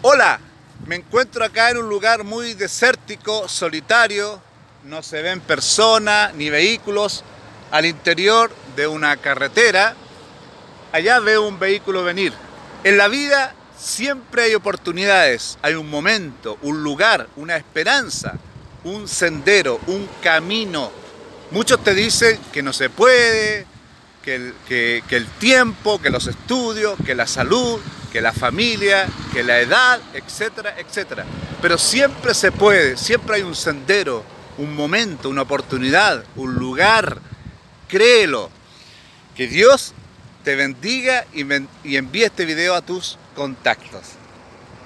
Hola, me encuentro acá en un lugar muy desértico, solitario, no se ven personas ni vehículos al interior de una carretera. Allá veo un vehículo venir. En la vida siempre hay oportunidades, hay un momento, un lugar, una esperanza, un sendero, un camino. Muchos te dicen que no se puede, que el, que, el tiempo, que los estudios, que la salud, que la familia, que la edad, etcétera, etcétera. Pero siempre se puede, siempre hay un sendero, un momento, una oportunidad, un lugar. Créelo. Que Dios te bendiga y, envíe este video a tus contactos.